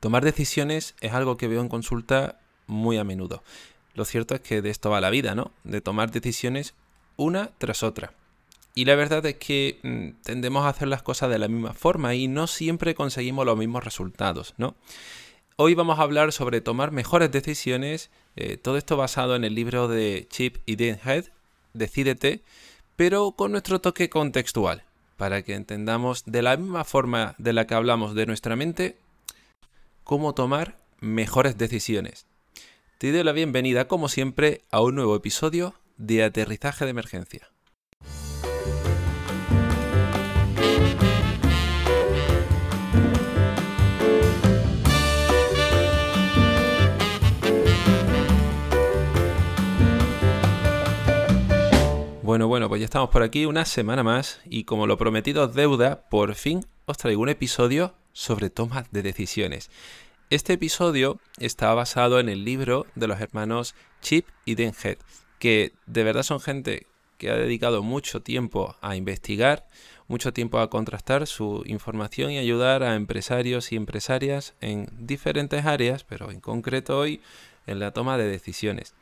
Tomar decisiones es algo que veo en consulta muy a menudo. Lo cierto es que de esto va la vida, ¿no? De tomar decisiones una tras otra. Y la verdad es que mm, tendemos a hacer las cosas de la misma forma y no siempre conseguimos los mismos resultados, ¿no? Hoy vamos a hablar sobre tomar mejores decisiones, eh, todo esto basado en el libro de Chip y Dan Head, Decídete, pero con nuestro toque contextual, para que entendamos de la misma forma de la que hablamos de nuestra mente, cómo tomar mejores decisiones. Te doy la bienvenida, como siempre, a un nuevo episodio de Aterrizaje de Emergencia. Bueno, bueno, pues ya estamos por aquí una semana más y como lo prometido deuda, por fin os traigo un episodio sobre toma de decisiones. Este episodio está basado en el libro de los hermanos Chip y Denhead, que de verdad son gente que ha dedicado mucho tiempo a investigar, mucho tiempo a contrastar su información y ayudar a empresarios y empresarias en diferentes áreas, pero en concreto hoy en la toma de decisiones.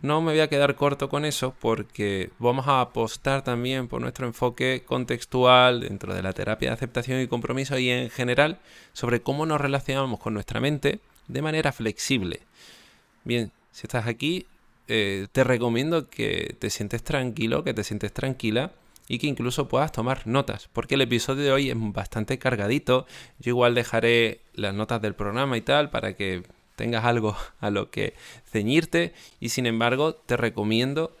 No me voy a quedar corto con eso porque vamos a apostar también por nuestro enfoque contextual dentro de la terapia de aceptación y compromiso y en general sobre cómo nos relacionamos con nuestra mente de manera flexible. Bien, si estás aquí, eh, te recomiendo que te sientes tranquilo, que te sientes tranquila y que incluso puedas tomar notas, porque el episodio de hoy es bastante cargadito. Yo igual dejaré las notas del programa y tal para que tengas algo a lo que ceñirte y sin embargo te recomiendo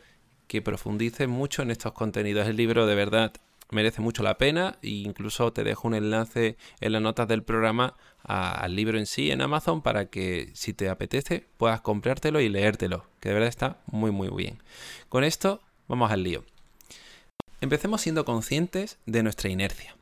que profundices mucho en estos contenidos. El libro de verdad merece mucho la pena e incluso te dejo un enlace en las notas del programa al libro en sí en Amazon para que si te apetece puedas comprártelo y leértelo, que de verdad está muy muy bien. Con esto vamos al lío. Empecemos siendo conscientes de nuestra inercia.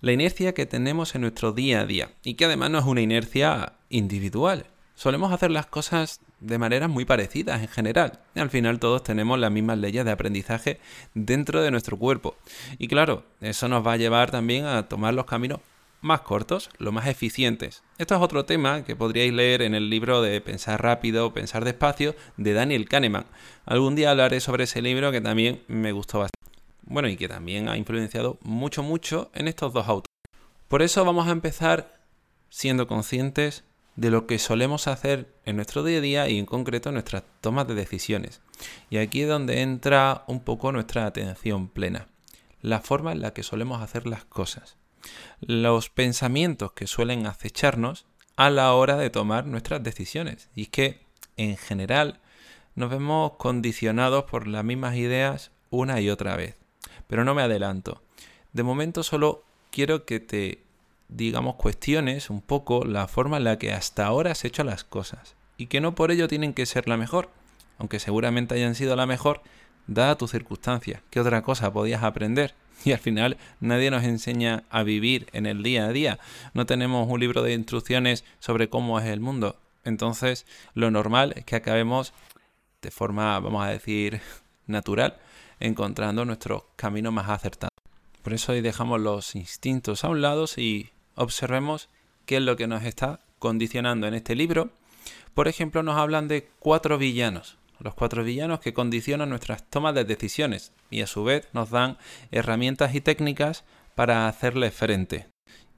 La inercia que tenemos en nuestro día a día y que además no es una inercia individual, solemos hacer las cosas de maneras muy parecidas en general. al final todos tenemos las mismas leyes de aprendizaje dentro de nuestro cuerpo. Y claro, eso nos va a llevar también a tomar los caminos más cortos, los más eficientes. Esto es otro tema que podríais leer en el libro de Pensar rápido, pensar despacio de Daniel Kahneman. Algún día hablaré sobre ese libro que también me gustó bastante. Bueno, y que también ha influenciado mucho, mucho en estos dos autores. Por eso vamos a empezar siendo conscientes de lo que solemos hacer en nuestro día a día y en concreto en nuestras tomas de decisiones. Y aquí es donde entra un poco nuestra atención plena, la forma en la que solemos hacer las cosas, los pensamientos que suelen acecharnos a la hora de tomar nuestras decisiones. Y es que, en general, nos vemos condicionados por las mismas ideas una y otra vez. Pero no me adelanto. De momento solo quiero que te digamos, cuestiones un poco la forma en la que hasta ahora has hecho las cosas. Y que no por ello tienen que ser la mejor, aunque seguramente hayan sido la mejor, dada tu circunstancia. ¿Qué otra cosa podías aprender? Y al final nadie nos enseña a vivir en el día a día. No tenemos un libro de instrucciones sobre cómo es el mundo. Entonces, lo normal es que acabemos de forma, vamos a decir, natural, encontrando nuestro camino más acertado. Por eso hoy dejamos los instintos a un lado y observemos qué es lo que nos está condicionando en este libro. Por ejemplo, nos hablan de cuatro villanos, los cuatro villanos que condicionan nuestras tomas de decisiones y a su vez nos dan herramientas y técnicas para hacerle frente.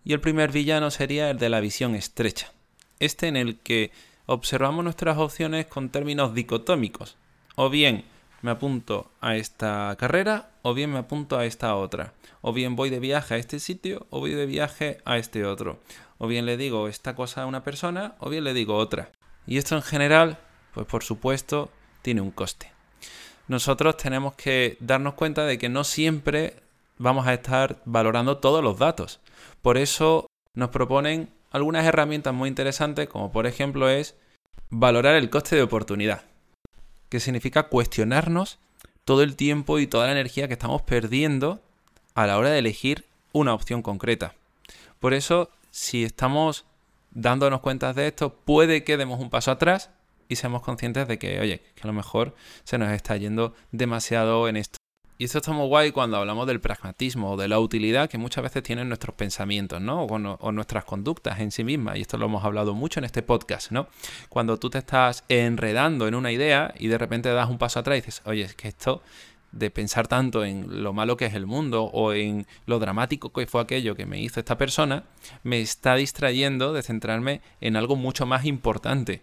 Y el primer villano sería el de la visión estrecha, este en el que observamos nuestras opciones con términos dicotómicos, o bien me apunto a esta carrera o bien me apunto a esta otra. O bien voy de viaje a este sitio o voy de viaje a este otro. O bien le digo esta cosa a una persona o bien le digo otra. Y esto en general, pues por supuesto, tiene un coste. Nosotros tenemos que darnos cuenta de que no siempre vamos a estar valorando todos los datos. Por eso nos proponen algunas herramientas muy interesantes, como por ejemplo es valorar el coste de oportunidad que significa cuestionarnos todo el tiempo y toda la energía que estamos perdiendo a la hora de elegir una opción concreta. Por eso, si estamos dándonos cuenta de esto, puede que demos un paso atrás y seamos conscientes de que, oye, que a lo mejor se nos está yendo demasiado en esto. Y esto está muy guay cuando hablamos del pragmatismo o de la utilidad que muchas veces tienen nuestros pensamientos, ¿no? O, nuestras conductas en sí mismas. Y esto lo hemos hablado mucho en este podcast, ¿no? Cuando tú te estás enredando en una idea y de repente das un paso atrás y dices, oye, es que esto de pensar tanto en lo malo que es el mundo o en lo dramático que fue aquello que me hizo esta persona, me está distrayendo de centrarme en algo mucho más importante.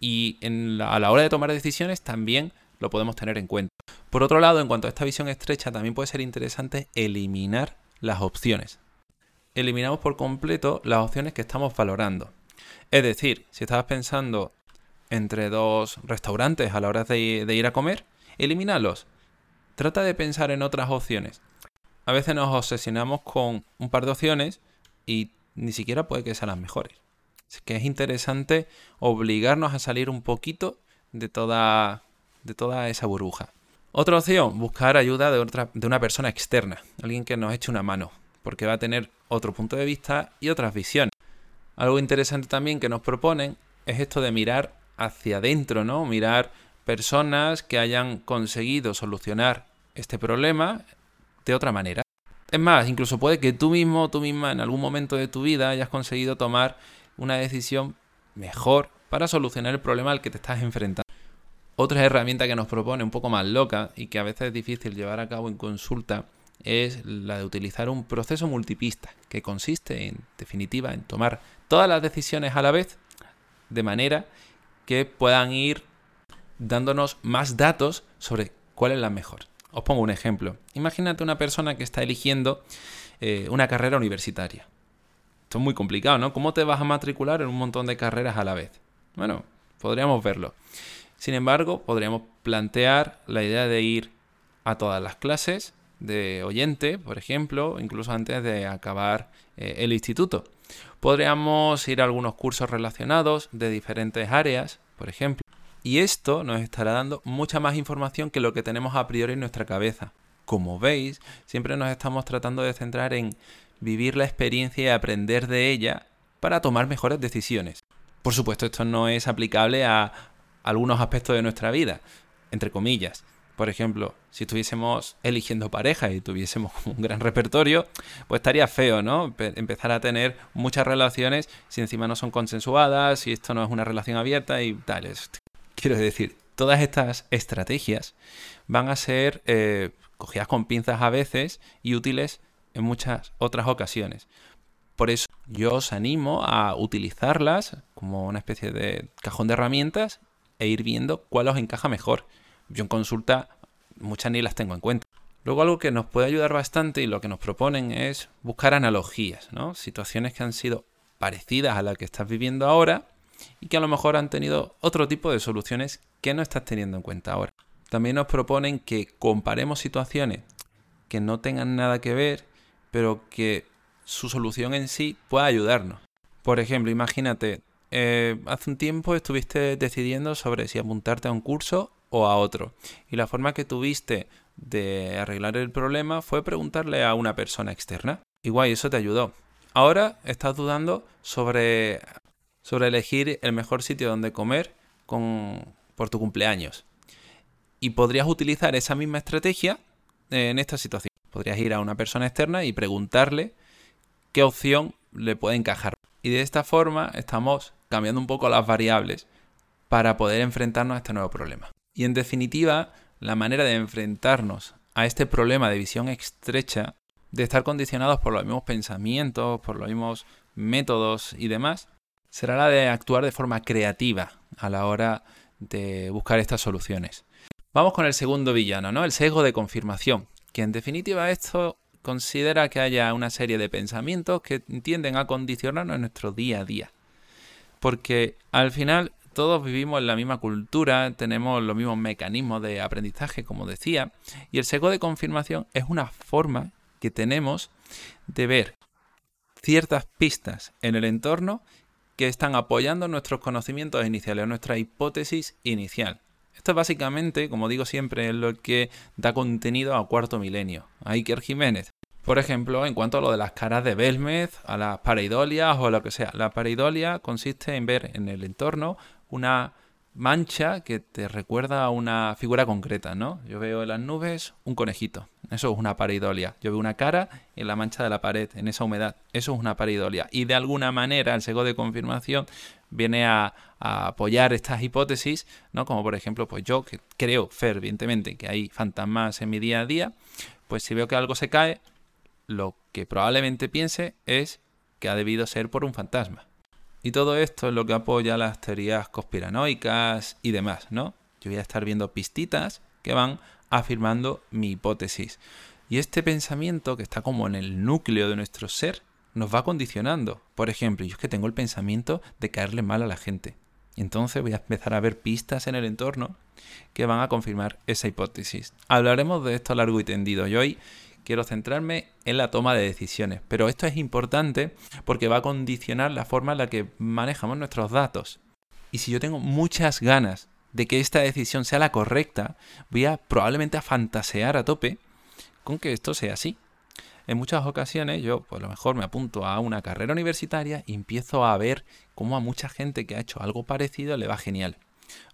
Y a la hora de tomar decisiones también lo podemos tener en cuenta. Por otro lado, en cuanto a esta visión estrecha, también puede ser interesante eliminar las opciones. Eliminamos por completo las opciones que estamos valorando. Es decir, si estabas pensando entre dos restaurantes a la hora de, ir a comer, elimínalos. Trata de pensar en otras opciones. A veces nos obsesionamos con un par de opciones y ni siquiera puede que sean las mejores. Así que es interesante obligarnos a salir un poquito de toda de toda esa burbuja. Otra opción, buscar ayuda de, otra, de una persona externa, alguien que nos eche una mano, porque va a tener otro punto de vista y otras visiones. Algo interesante también que nos proponen es esto de mirar hacia adentro, ¿no? Mirar personas que hayan conseguido solucionar este problema de otra manera. Es más, incluso puede que tú mismo, tú misma, en algún momento de tu vida hayas conseguido tomar una decisión mejor para solucionar el problema al que te estás enfrentando. Otra herramienta que nos propone un poco más loca y que a veces es difícil llevar a cabo en consulta es la de utilizar un proceso multipista, que consiste en definitiva en tomar todas las decisiones a la vez de manera que puedan ir dándonos más datos sobre cuál es la mejor. Os pongo un ejemplo. Imagínate una persona que está eligiendo eh, una carrera universitaria. Esto es muy complicado, ¿no? ¿Cómo te vas a matricular en un montón de carreras a la vez? Bueno, podríamos verlo. Sin embargo, podríamos plantear la idea de ir a todas las clases de oyente, por ejemplo, incluso antes de acabar eh, el instituto. Podríamos ir a algunos cursos relacionados de diferentes áreas, por ejemplo. Y esto nos estará dando mucha más información que lo que tenemos a priori en nuestra cabeza. Como veis, siempre nos estamos tratando de centrar en vivir la experiencia y aprender de ella para tomar mejores decisiones. Por supuesto, esto no es aplicable a algunos aspectos de nuestra vida, entre comillas. Por ejemplo, si estuviésemos eligiendo pareja y tuviésemos un gran repertorio, pues estaría feo, ¿no? Empezar a tener muchas relaciones si encima no son consensuadas, si esto no es una relación abierta y tal. Quiero decir, todas estas estrategias van a ser eh, cogidas con pinzas a veces y útiles en muchas otras ocasiones. Por eso yo os animo a utilizarlas como una especie de cajón de herramientas e ir viendo cuál os encaja mejor. Yo en consulta muchas ni las tengo en cuenta. Luego algo que nos puede ayudar bastante y lo que nos proponen es buscar analogías, ¿no? Situaciones que han sido parecidas a la que estás viviendo ahora y que a lo mejor han tenido otro tipo de soluciones que no estás teniendo en cuenta ahora. También nos proponen que comparemos situaciones que no tengan nada que ver, pero que su solución en sí pueda ayudarnos. Por ejemplo, imagínate, eh, hace un tiempo estuviste decidiendo sobre si apuntarte a un curso o a otro. Y la forma que tuviste de arreglar el problema fue preguntarle a una persona externa. Igual, eso te ayudó. Ahora estás dudando sobre, sobre elegir el mejor sitio donde comer con, por tu cumpleaños. Y podrías utilizar esa misma estrategia en esta situación. Podrías ir a una persona externa y preguntarle qué opción le puede encajar. Y de esta forma estamos cambiando un poco las variables para poder enfrentarnos a este nuevo problema. Y en definitiva, la manera de enfrentarnos a este problema de visión estrecha, de estar condicionados por los mismos pensamientos, por los mismos métodos y demás, será la de actuar de forma creativa a la hora de buscar estas soluciones. Vamos con el segundo villano, ¿no? El sesgo de confirmación, que en definitiva esto considera que haya una serie de pensamientos que tienden a condicionarnos en nuestro día a día. Porque al final todos vivimos en la misma cultura, tenemos los mismos mecanismos de aprendizaje, como decía, y el sesgo de confirmación es una forma que tenemos de ver ciertas pistas en el entorno que están apoyando nuestros conocimientos iniciales, nuestra hipótesis inicial. Esto es básicamente, como digo siempre, es lo que da contenido a Cuarto Milenio, a Iker Jiménez. Por ejemplo, en cuanto a lo de las caras de Belmez, a las pareidolias o lo que sea. La pareidolia consiste en ver en el entorno una mancha que te recuerda a una figura concreta, ¿no? Yo veo en las nubes un conejito, eso es una pareidolia. Yo veo una cara en la mancha de la pared, en esa humedad, eso es una pareidolia. Y de alguna manera el sesgo de confirmación viene a, apoyar estas hipótesis, ¿no? Como por ejemplo, pues yo que creo fervientemente que hay fantasmas en mi día a día, pues si veo que algo se cae, lo que probablemente piense es que ha debido ser por un fantasma. Y todo esto es lo que apoya las teorías conspiranoicas y demás, ¿no? Yo voy a estar viendo pistitas que van afirmando mi hipótesis. Y este pensamiento que está como en el núcleo de nuestro ser nos va condicionando. Por ejemplo, yo es que tengo el pensamiento de caerle mal a la gente. Entonces voy a empezar a ver pistas en el entorno que van a confirmar esa hipótesis. Hablaremos de esto largo y tendido. Y hoy quiero centrarme en la toma de decisiones. Pero esto es importante porque va a condicionar la forma en la que manejamos nuestros datos. Y si yo tengo muchas ganas de que esta decisión sea la correcta, voy a probablemente a fantasear a tope con que esto sea así. En muchas ocasiones yo, pues a lo mejor me apunto a una carrera universitaria y empiezo a ver cómo a mucha gente que ha hecho algo parecido le va genial.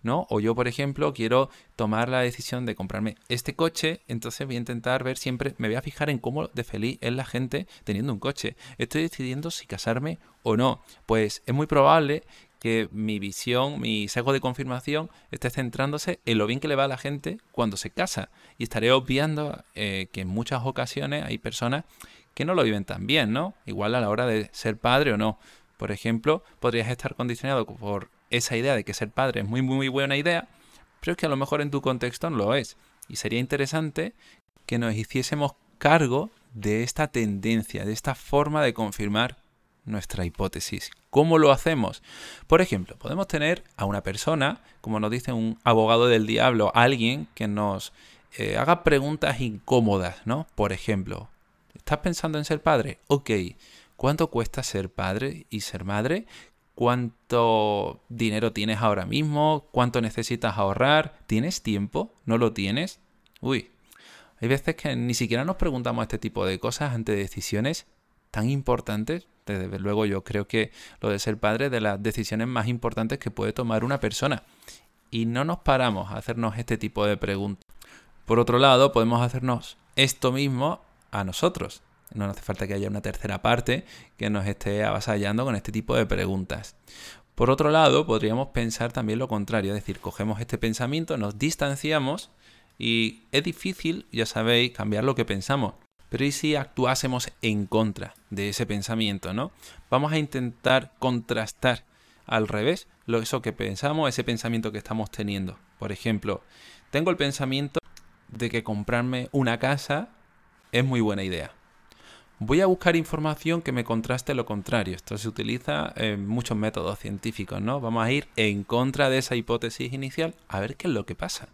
¿No? O yo, por ejemplo, quiero tomar la decisión de comprarme este coche, entonces voy a intentar ver siempre, me voy a fijar en cómo de feliz es la gente teniendo un coche. Estoy decidiendo si casarme o no. Pues es muy probable que mi visión, mi sesgo de confirmación esté centrándose en lo bien que le va a la gente cuando se casa. Y estaré obviando eh, que en muchas ocasiones hay personas que no lo viven tan bien, ¿no? Igual a la hora de ser padre o no. Por ejemplo, podrías estar condicionado por esa idea de que ser padre es muy, muy buena idea, pero es que a lo mejor en tu contexto no lo es. Y sería interesante que nos hiciésemos cargo de esta tendencia, de esta forma de confirmar nuestra hipótesis. ¿Cómo lo hacemos? Por ejemplo, podemos tener a una persona, como nos dice un abogado del diablo, alguien que nos eh, haga preguntas incómodas, ¿no? Por ejemplo, ¿estás pensando en ser padre? Ok, ¿cuánto cuesta ser padre y ser madre? Cuánto dinero tienes ahora mismo, cuánto necesitas ahorrar, ¿tienes tiempo? ¿No lo tienes? Uy, hay veces que ni siquiera nos preguntamos este tipo de cosas ante decisiones tan importantes. Desde luego yo creo que lo de ser padre es de las decisiones más importantes que puede tomar una persona. Y no nos paramos a hacernos este tipo de preguntas. Por otro lado, podemos hacernos esto mismo a nosotros. No hace falta que haya una tercera parte que nos esté avasallando con este tipo de preguntas. Por otro lado, podríamos pensar también lo contrario, es decir, cogemos este pensamiento, nos distanciamos y es difícil, ya sabéis, cambiar lo que pensamos. Pero ¿y si actuásemos en contra de ese pensamiento, no? Vamos a intentar contrastar al revés lo eso que pensamos, ese pensamiento que estamos teniendo. Por ejemplo, tengo el pensamiento de que comprarme una casa es muy buena idea voy a buscar información que me contraste lo contrario. Esto se utiliza en muchos métodos científicos, ¿no? Vamos a ir en contra de esa hipótesis inicial a ver qué es lo que pasa.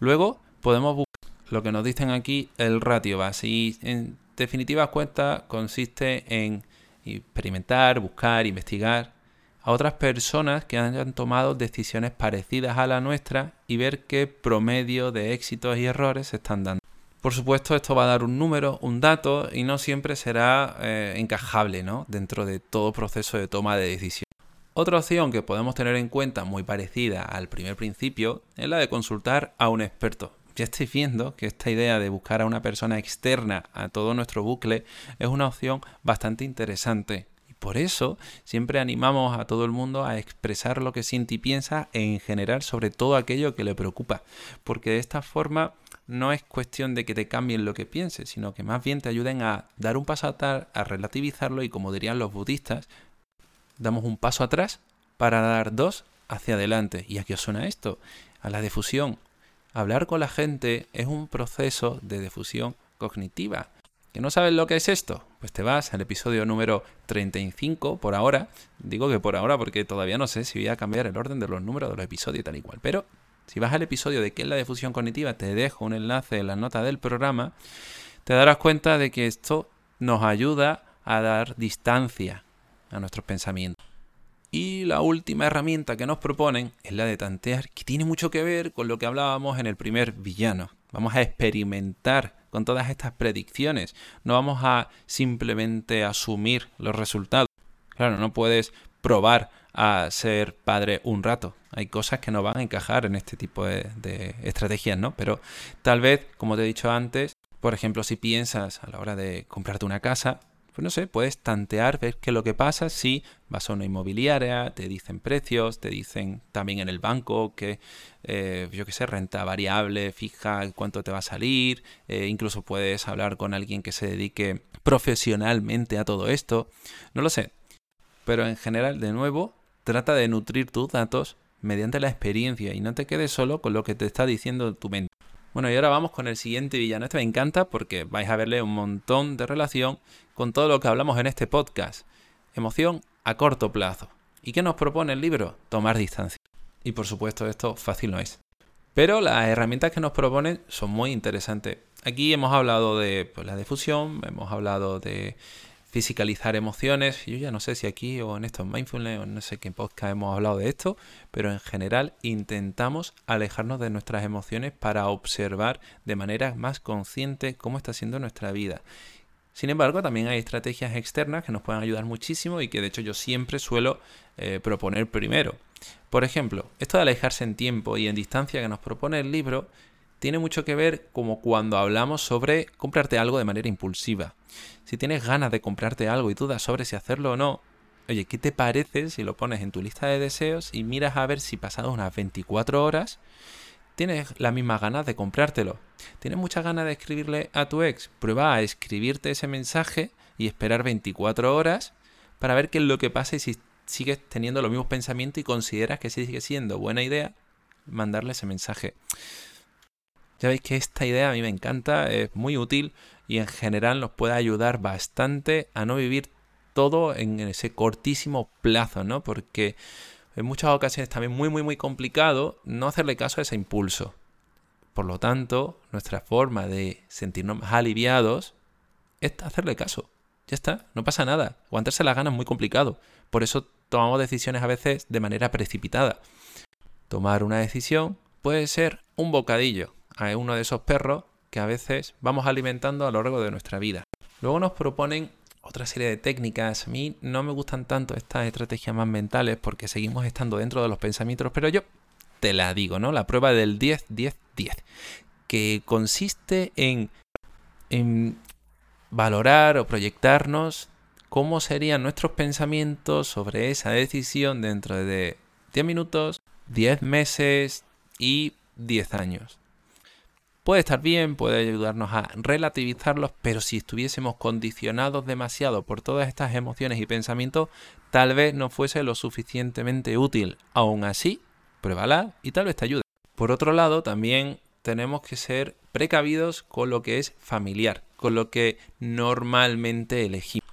Luego podemos buscar lo que nos dicen aquí el ratio base y en definitiva cuenta consiste en experimentar, buscar, investigar a otras personas que hayan tomado decisiones parecidas a la nuestra y ver qué promedio de éxitos y errores se están dando. Por supuesto, esto va a dar un número, un dato, y no siempre será eh, encajable ¿no? dentro de todo proceso de toma de decisión. Otra opción que podemos tener en cuenta, muy parecida al primer principio, es la de consultar a un experto. Ya estoy viendo que esta idea de buscar a una persona externa a todo nuestro bucle es una opción bastante interesante. Y por eso siempre animamos a todo el mundo a expresar lo que siente y piensa en general sobre todo aquello que le preocupa. Porque de esta forma no es cuestión de que te cambien lo que pienses, sino que más bien te ayuden a dar un paso atrás, a relativizarlo y como dirían los budistas, damos un paso atrás para dar dos hacia adelante. ¿Y a qué os suena esto? A la difusión. Hablar con la gente es un proceso de difusión cognitiva. ¿Que no sabes lo que es esto? Pues te vas al episodio número 35 por ahora. Digo que por ahora porque todavía no sé si voy a cambiar el orden de los números de los episodios y tal y cual. Pero si vas al episodio de qué es la difusión cognitiva, te dejo un enlace en la nota del programa, te darás cuenta de que esto nos ayuda a dar distancia a nuestros pensamientos. Y la última herramienta que nos proponen es la de tantear, que tiene mucho que ver con lo que hablábamos en el primer villano. Vamos a experimentar con todas estas predicciones. No vamos a simplemente asumir los resultados. Claro, no puedes probar a ser padre un rato. Hay cosas que no van a encajar en este tipo de, estrategias, ¿no? Pero tal vez, como te he dicho antes, por ejemplo, si piensas a la hora de comprarte una casa, pues no sé, puedes tantear, ver qué es lo que pasa si vas a una inmobiliaria, te dicen precios, te dicen también en el banco que, eh, yo qué sé, renta variable, fija, cuánto te va a salir, eh, incluso puedes hablar con alguien que se dedique profesionalmente a todo esto, no lo sé. Pero en general, de nuevo, trata de nutrir tus datos mediante la experiencia y no te quedes solo con lo que te está diciendo tu mente. Bueno, y ahora vamos con el siguiente villano. Este me encanta porque vais a verle un montón de relación con todo lo que hablamos en este podcast. Emoción a corto plazo. ¿Y qué nos propone el libro? Tomar distancia. Y por supuesto esto fácil no es. Pero las herramientas que nos proponen son muy interesantes. Aquí hemos hablado de pues, la difusión, hemos hablado de fisicalizar emociones. Yo ya no sé si aquí o en estos mindfulness o no sé qué podcast hemos hablado de esto, pero en general intentamos alejarnos de nuestras emociones para observar de manera más consciente cómo está siendo nuestra vida. Sin embargo, también hay estrategias externas que nos pueden ayudar muchísimo y que de hecho yo siempre suelo eh, proponer primero. Por ejemplo, esto de alejarse en tiempo y en distancia que nos propone el libro tiene mucho que ver como cuando hablamos sobre comprarte algo de manera impulsiva. Si tienes ganas de comprarte algo y dudas sobre si hacerlo o no, oye, ¿qué te parece si lo pones en tu lista de deseos y miras a ver si pasadas unas 24 horas tienes las mismas ganas de comprártelo? ¿Tienes muchas ganas de escribirle a tu ex? Prueba a escribirte ese mensaje y esperar 24 horas para ver qué es lo que pasa y si sigues teniendo los mismos pensamientos y consideras que sigue siendo buena idea mandarle ese mensaje. Ya veis que esta idea a mí me encanta, es muy útil y en general nos puede ayudar bastante a no vivir todo en ese cortísimo plazo, ¿no? Porque en muchas ocasiones también muy, muy, muy complicado no hacerle caso a ese impulso. Por lo tanto, nuestra forma de sentirnos más aliviados es hacerle caso. Ya está, no pasa nada. Aguantarse las ganas es muy complicado. Por eso tomamos decisiones a veces de manera precipitada. Tomar una decisión puede ser un bocadillo, a uno de esos perros que a veces vamos alimentando a lo largo de nuestra vida. Luego nos proponen otra serie de técnicas. A mí no me gustan tanto estas estrategias más mentales porque seguimos estando dentro de los pensamientos, pero yo te la digo, ¿no? La prueba del 10-10-10, que consiste en, en valorar o proyectarnos cómo serían nuestros pensamientos sobre esa decisión dentro de 10 minutos, 10 meses y 10 años puede estar bien, puede ayudarnos a relativizarlos, pero si estuviésemos condicionados demasiado por todas estas emociones y pensamientos, tal vez no fuese lo suficientemente útil. Aún así, pruébala y tal vez te ayude. Por otro lado, también tenemos que ser precavidos con lo que es familiar, con lo que normalmente elegimos.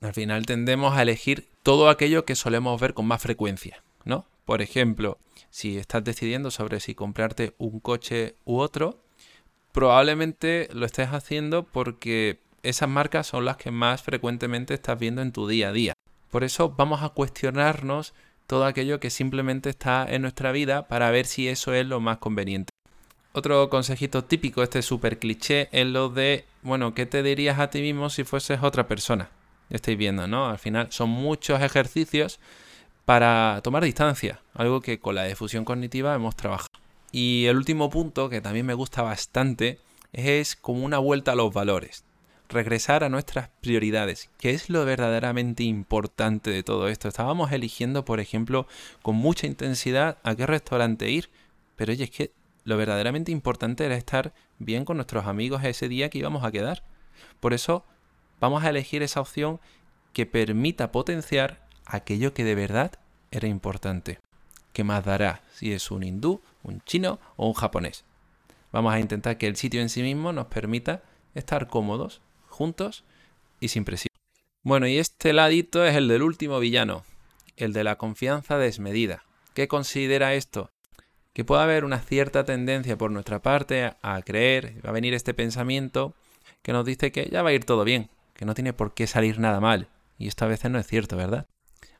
Al final tendemos a elegir todo aquello que solemos ver con más frecuencia, ¿no? Por ejemplo, si estás decidiendo sobre si comprarte un coche u otro, probablemente lo estés haciendo porque esas marcas son las que más frecuentemente estás viendo en tu día a día. Por eso vamos a cuestionarnos todo aquello que simplemente está en nuestra vida para ver si eso es lo más conveniente. Otro consejito típico, este súper cliché, es lo de, bueno, ¿qué te dirías a ti mismo si fueses otra persona? Estáis viendo, ¿no? Al final son muchos ejercicios para tomar distancia, algo que con la difusión cognitiva hemos trabajado. Y el último punto, que también me gusta bastante, es como una vuelta a los valores. Regresar a nuestras prioridades, que es lo verdaderamente importante de todo esto. Estábamos eligiendo, por ejemplo, con mucha intensidad a qué restaurante ir, pero oye, es que lo verdaderamente importante era estar bien con nuestros amigos ese día que íbamos a quedar. Por eso vamos a elegir esa opción que permita potenciar aquello que de verdad era importante. ¿Qué más dará si es un hindú un chino o un japonés. Vamos a intentar que el sitio en sí mismo nos permita estar cómodos, juntos y sin presión. Bueno, y este ladito es el del último villano, el de la confianza desmedida. ¿Qué considera esto? Que puede haber una cierta tendencia por nuestra parte a creer, va a venir este pensamiento que nos dice que ya va a ir todo bien, que no tiene por qué salir nada mal. Y esto a veces no es cierto, ¿verdad?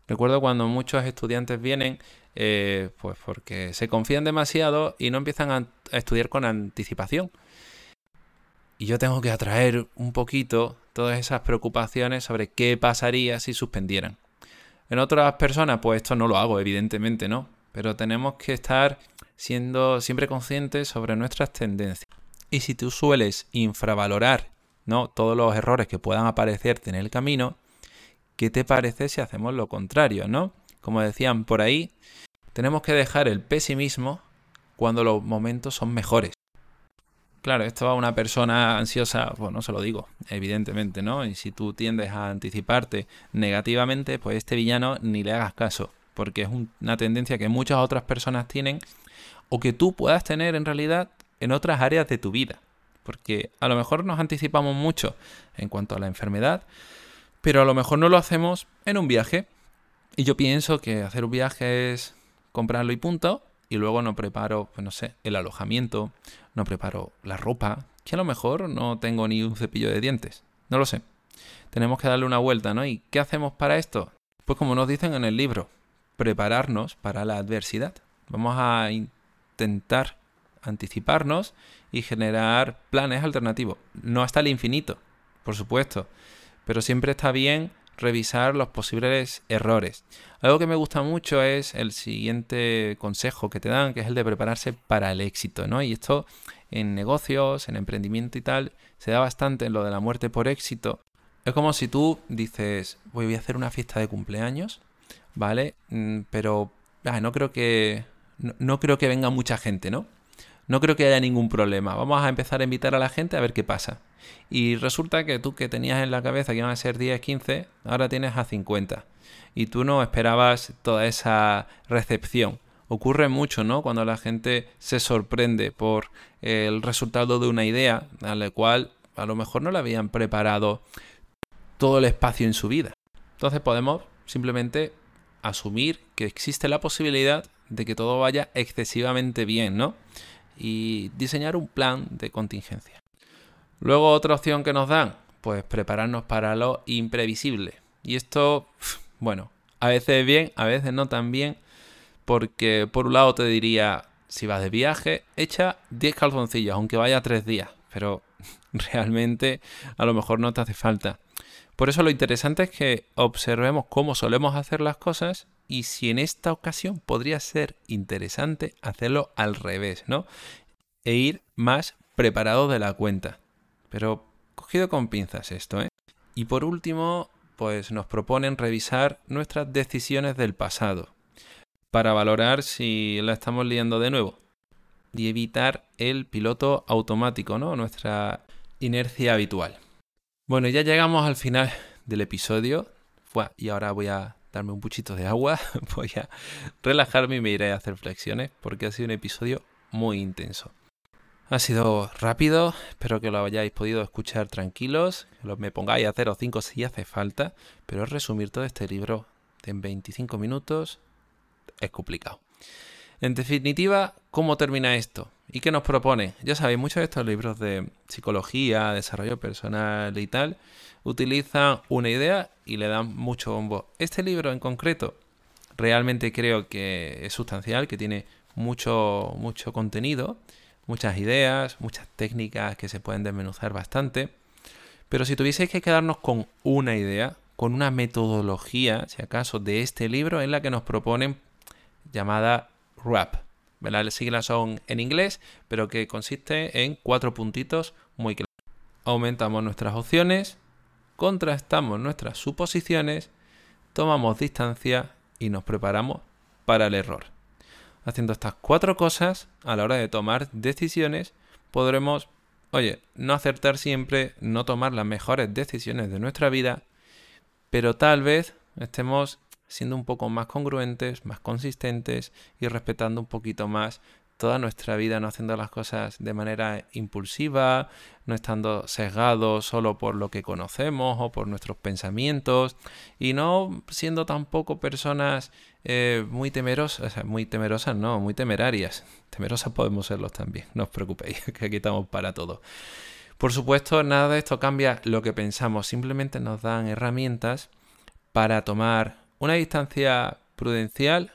Recuerdo cuando muchos estudiantes vienen, eh, pues porque se confían demasiado y no empiezan a, estudiar con anticipación. Y yo tengo que atraer un poquito todas esas preocupaciones sobre qué pasaría si suspendieran. En otras personas, pues esto no lo hago, evidentemente, ¿no? Pero tenemos que estar siendo siempre conscientes sobre nuestras tendencias. Y si tú sueles infravalorar ¿no? todos los errores que puedan aparecerte en el camino, ¿qué te parece si hacemos lo contrario, ¿no? Como decían por ahí, tenemos que dejar el pesimismo cuando los momentos son mejores. Claro, esto a una persona ansiosa, pues no se lo digo, evidentemente, ¿no? Y si tú tiendes a anticiparte negativamente, pues este villano ni le hagas caso, porque es una tendencia que muchas otras personas tienen o que tú puedas tener en realidad en otras áreas de tu vida. Porque a lo mejor nos anticipamos mucho en cuanto a la enfermedad, pero a lo mejor no lo hacemos en un viaje. Y yo pienso que hacer un viaje es comprarlo y punto, y luego no preparo, pues no sé, el alojamiento, no preparo la ropa, que a lo mejor no tengo ni un cepillo de dientes. No lo sé. Tenemos que darle una vuelta, ¿no? ¿Y qué hacemos para esto? Pues como nos dicen en el libro, prepararnos para la adversidad. Vamos a intentar anticiparnos y generar planes alternativos. No hasta el infinito, por supuesto, pero siempre está bien revisar los posibles errores. Algo que me gusta mucho es el siguiente consejo que te dan, que es el de prepararse para el éxito, ¿no? Y esto en negocios, en emprendimiento y tal, se da bastante en lo de la muerte por éxito. Es como si tú dices, voy a hacer una fiesta de cumpleaños, ¿vale? Mm, pero ah, no creo que no creo que venga mucha gente, ¿no? no creo que haya ningún problema. Vamos a empezar a invitar a la gente a ver qué pasa. Y resulta que tú que tenías en la cabeza que iban a ser 10, 15, ahora tienes a 50. Y tú no esperabas toda esa recepción. Ocurre mucho, ¿no? Cuando la gente se sorprende por el resultado de una idea a la cual a lo mejor no le habían preparado todo el espacio en su vida. Entonces podemos simplemente asumir que existe la posibilidad de que todo vaya excesivamente bien, ¿no? y diseñar un plan de contingencia. Luego otra opción que nos dan, pues prepararnos para lo imprevisible. Y esto, bueno, a veces bien, a veces no tan bien, porque por un lado te diría, si vas de viaje, echa 10 calzoncillos, aunque vaya 3 días, pero realmente a lo mejor no te hace falta. Por eso lo interesante es que observemos cómo solemos hacer las cosas y si en esta ocasión podría ser interesante hacerlo al revés, ¿no? E ir más preparado de la cuenta. Pero cogido con pinzas esto, ¿eh? Y por último, pues nos proponen revisar nuestras decisiones del pasado para valorar si la estamos liando de nuevo y evitar el piloto automático, ¿no? Nuestra inercia habitual. Bueno, ya llegamos al final del episodio. y ahora voy a darme un puchito de agua, voy a relajarme y me iré a hacer flexiones porque ha sido un episodio muy intenso. Ha sido rápido, espero que lo hayáis podido escuchar tranquilos, que me pongáis a 0 o 5 si hace falta, pero resumir todo este libro en 25 minutos es complicado. En definitiva, ¿cómo termina esto? ¿Y qué nos propone? Ya sabéis, muchos de estos libros de psicología, desarrollo personal y tal, utilizan una idea y le dan mucho bombo. Este libro en concreto realmente creo que es sustancial, que tiene mucho, mucho contenido, muchas ideas, muchas técnicas que se pueden desmenuzar bastante. Pero si tuvieseis que quedarnos con una idea, con una metodología, si acaso, de este libro, es la que nos proponen llamada RAP. Las siglas son en inglés, pero que consiste en cuatro puntitos muy claros. Aumentamos nuestras opciones, contrastamos nuestras suposiciones, tomamos distancia y nos preparamos para el error. Haciendo estas cuatro cosas, a la hora de tomar decisiones, podremos, oye, no acertar siempre, no tomar las mejores decisiones de nuestra vida, pero tal vez estemos siendo un poco más congruentes, más consistentes y respetando un poquito más toda nuestra vida, no haciendo las cosas de manera impulsiva, no estando sesgados solo por lo que conocemos o por nuestros pensamientos y no siendo tampoco personas eh, muy temerosas, muy temerosas no, muy temerarias. Temerosas podemos serlos también, no os preocupéis, que aquí estamos para todo. Por supuesto, nada de esto cambia lo que pensamos, simplemente nos dan herramientas para tomar una distancia prudencial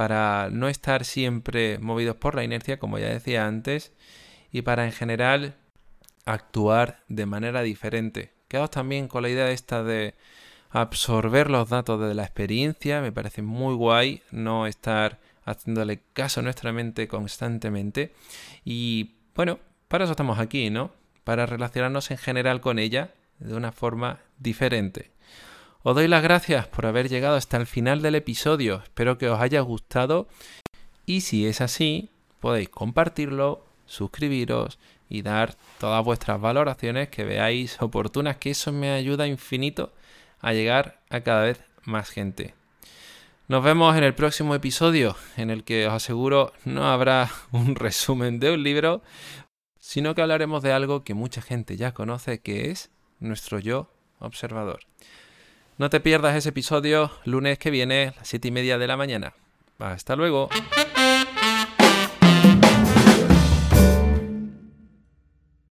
para no estar siempre movidos por la inercia, como ya decía antes, y para en general actuar de manera diferente. Quedaos también con la idea esta de absorber los datos de la experiencia, me parece muy guay no estar haciéndole caso a nuestra mente constantemente. Y bueno, para eso estamos aquí, ¿no? Para relacionarnos en general con ella de una forma diferente. Os doy las gracias por haber llegado hasta el final del episodio. Espero que os haya gustado. Y si es así, podéis compartirlo, suscribiros y dar todas vuestras valoraciones que veáis oportunas, que eso me ayuda infinito a llegar a cada vez más gente. Nos vemos en el próximo episodio, en el que os aseguro no habrá un resumen de un libro, sino que hablaremos de algo que mucha gente ya conoce, que es nuestro yo observador. No te pierdas ese episodio lunes que viene, a las 7 y media de la mañana. Hasta luego.